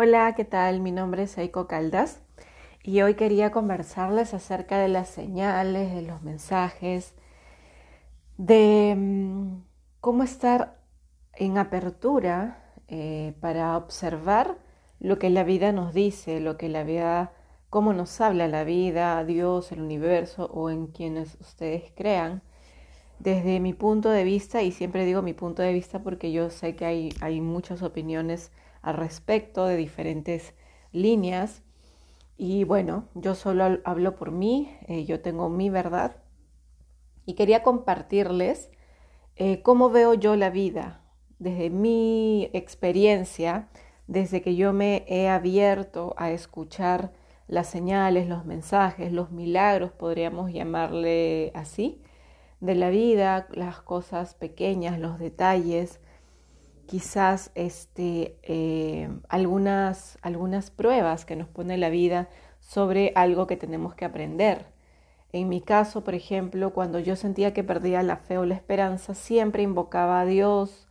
Hola, ¿qué tal? Mi nombre es Eiko Caldas y hoy quería conversarles acerca de las señales, de los mensajes, de mm, cómo estar en apertura eh, para observar lo que la vida nos dice, lo que la vida, cómo nos habla la vida, Dios, el universo o en quienes ustedes crean. Desde mi punto de vista, y siempre digo mi punto de vista porque yo sé que hay, hay muchas opiniones al respecto de diferentes líneas. Y bueno, yo solo hablo por mí, eh, yo tengo mi verdad y quería compartirles eh, cómo veo yo la vida desde mi experiencia, desde que yo me he abierto a escuchar las señales, los mensajes, los milagros, podríamos llamarle así, de la vida, las cosas pequeñas, los detalles, quizás este, eh, algunas, algunas pruebas que nos pone la vida sobre algo que tenemos que aprender. En mi caso, por ejemplo, cuando yo sentía que perdía la fe o la esperanza, siempre invocaba a Dios,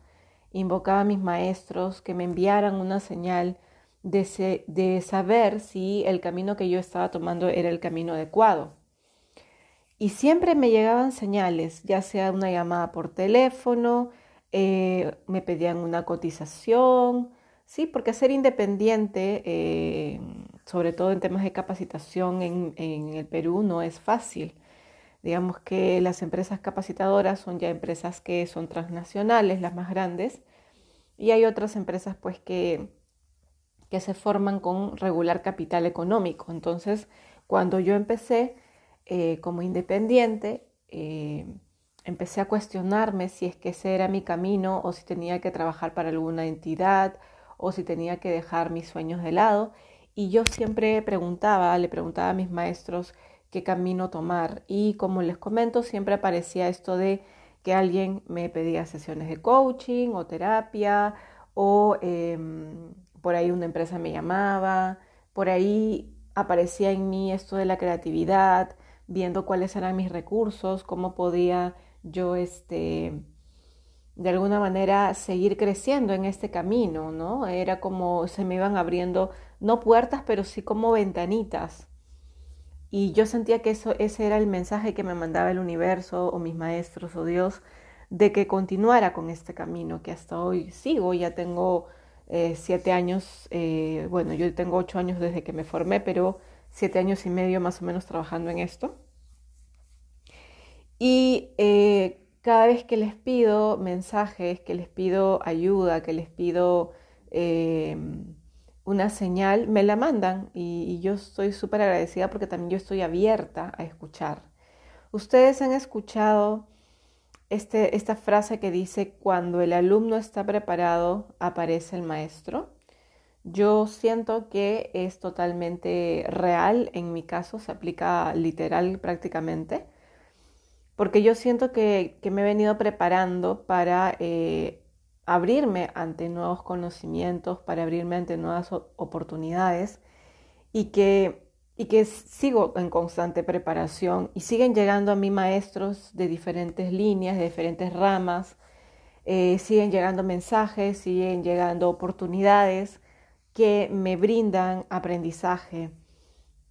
invocaba a mis maestros que me enviaran una señal de, de saber si el camino que yo estaba tomando era el camino adecuado. Y siempre me llegaban señales, ya sea una llamada por teléfono, eh, me pedían una cotización, sí, porque ser independiente, eh, sobre todo en temas de capacitación en, el Perú, no es fácil. Digamos que las empresas capacitadoras son ya empresas que son transnacionales, las más grandes, y hay otras empresas pues que, que se forman con regular capital económico. Entonces, cuando yo empecé eh, como independiente, empecé a cuestionarme si es que ese era mi camino o si tenía que trabajar para alguna entidad o si tenía que dejar mis sueños de lado. Y yo siempre preguntaba, le preguntaba a mis maestros qué camino tomar. Y como les comento, siempre aparecía esto de que alguien me pedía sesiones de coaching o terapia o em, por ahí una empresa me llamaba, por ahí aparecía en mí esto de la creatividad, viendo cuáles eran mis recursos, cómo podía yo este, de alguna manera seguir creciendo en este camino, ¿no? Era como se me iban abriendo, no puertas, pero sí como ventanitas. Y yo sentía que eso, ese era el mensaje que me mandaba el universo o mis maestros o Dios de que continuara con este camino que hasta hoy sigo. Ya tengo eh, siete años, eh, bueno, yo tengo ocho años desde que me formé, pero siete años y medio más o menos trabajando en esto. Y eh, cada vez que les pido mensajes, que les pido ayuda, que les pido em, una señal, me la mandan y, yo estoy súper agradecida porque también yo estoy abierta a escuchar. Ustedes han escuchado este, esta frase que dice, cuando el alumno está preparado, aparece el maestro. Yo siento que es totalmente real, en mi caso se aplica literal prácticamente porque yo siento que, me he venido preparando para eh, abrirme ante nuevos conocimientos, para abrirme ante nuevas oportunidades y que, sigo en constante preparación y siguen llegando a mí maestros de diferentes líneas, de diferentes ramas, eh, siguen llegando mensajes, siguen llegando oportunidades que me brindan aprendizaje,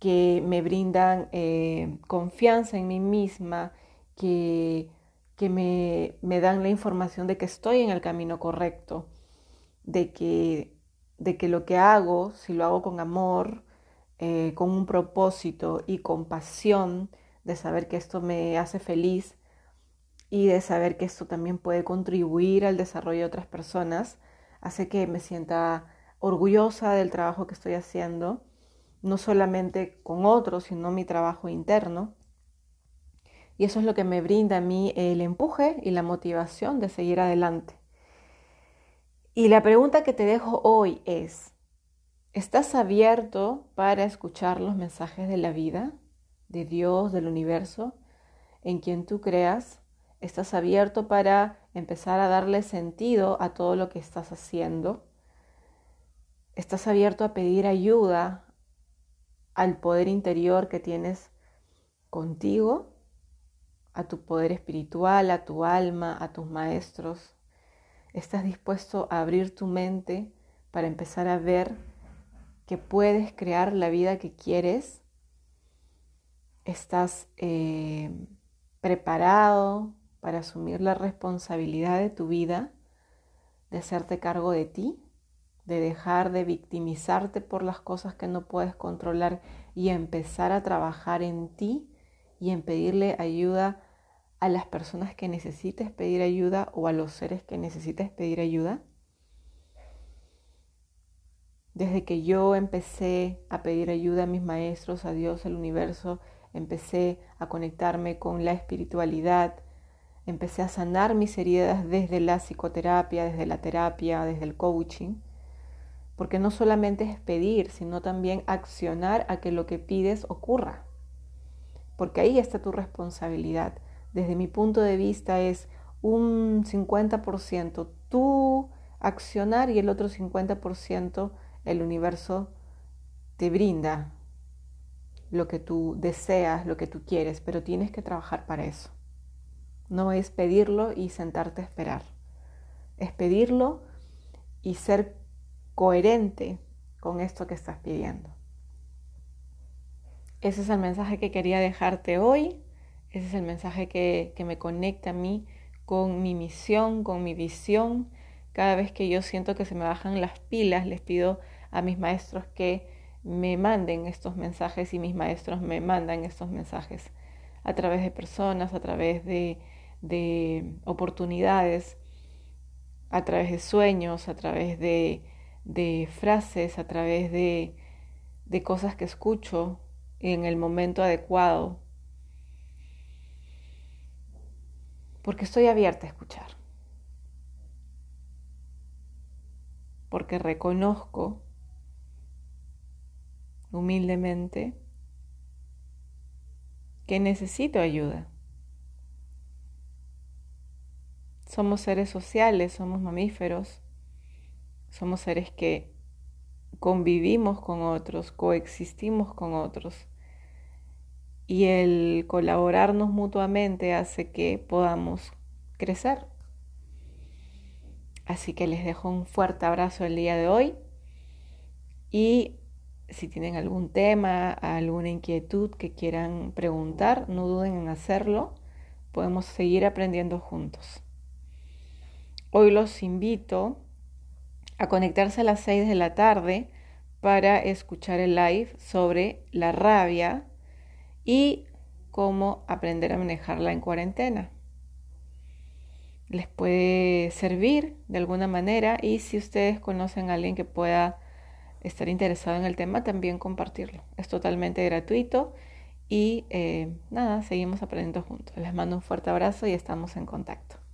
que me brindan eh, confianza en mí misma, que, me, dan la información de que estoy en el camino correcto, de que, de que lo que hago, si lo hago con amor, eh, con un propósito y con pasión, de saber que esto me hace feliz y de saber que esto también puede contribuir al desarrollo de otras personas, hace que me sienta orgullosa del trabajo que estoy haciendo, no solamente con otros, sino mi trabajo interno. Y eso es lo que me brinda a mí el empuje y la motivación de seguir adelante. Y la pregunta que te dejo hoy es, ¿estás abierto para escuchar los mensajes de la vida, de Dios, del universo, en quien tú creas? ¿Estás abierto para empezar a darle sentido a todo lo que estás haciendo? ¿Estás abierto a pedir ayuda al poder interior que tienes contigo? A tu poder espiritual, a tu alma, a tus maestros? ¿Estás dispuesto a abrir tu mente para empezar a ver que puedes crear la vida que quieres, estás eh, preparado para asumir la responsabilidad de tu vida, de hacerte cargo de ti, de dejar de victimizarte por las cosas que no puedes controlar y empezar a trabajar en ti y en pedirle ayuda a las personas que necesites pedir ayuda o a los seres que necesites pedir ayuda. Desde que yo empecé a pedir ayuda a mis maestros, a Dios, al universo, empecé a conectarme con la espiritualidad, empecé a sanar mis heridas desde la psicoterapia, desde la terapia, desde el coaching, porque no solamente es pedir, sino también accionar a que lo que pides ocurra, porque ahí está tu responsabilidad. Desde mi punto de vista es un 50% tú accionar y el otro 50% el universo te brinda lo que tú deseas, lo que tú quieres, pero tienes que trabajar para eso. No es pedirlo y sentarte a esperar. Es pedirlo y ser coherente con esto que estás pidiendo. Ese es el mensaje que quería dejarte hoy. Ese es el mensaje que, que me conecta a mí con mi misión, con mi visión. Cada vez que yo siento que se me bajan las pilas, les pido a mis maestros que me manden estos mensajes y mis maestros me mandan estos mensajes a través de personas, a través de, de oportunidades, a través de sueños, a través de, de frases, a través de, de cosas que escucho en el momento adecuado, porque estoy abierta a escuchar, porque reconozco humildemente que necesito ayuda. Somos seres sociales, somos mamíferos, somos seres que convivimos con otros, coexistimos con otros. Y el colaborarnos mutuamente hace que podamos crecer. Así que les dejo un fuerte abrazo el día de hoy y si tienen algún tema, alguna inquietud que quieran preguntar, no duden en hacerlo. Podemos seguir aprendiendo juntos. Hoy los invito a conectarse a las 6 de la tarde para escuchar el live sobre la rabia y cómo aprender a manejarla en cuarentena. Les puede servir de alguna manera y si ustedes conocen a alguien que pueda estar interesado en el tema, también compartirlo. Es totalmente gratuito y eh, nada, seguimos aprendiendo juntos. Les mando un fuerte abrazo y estamos en contacto.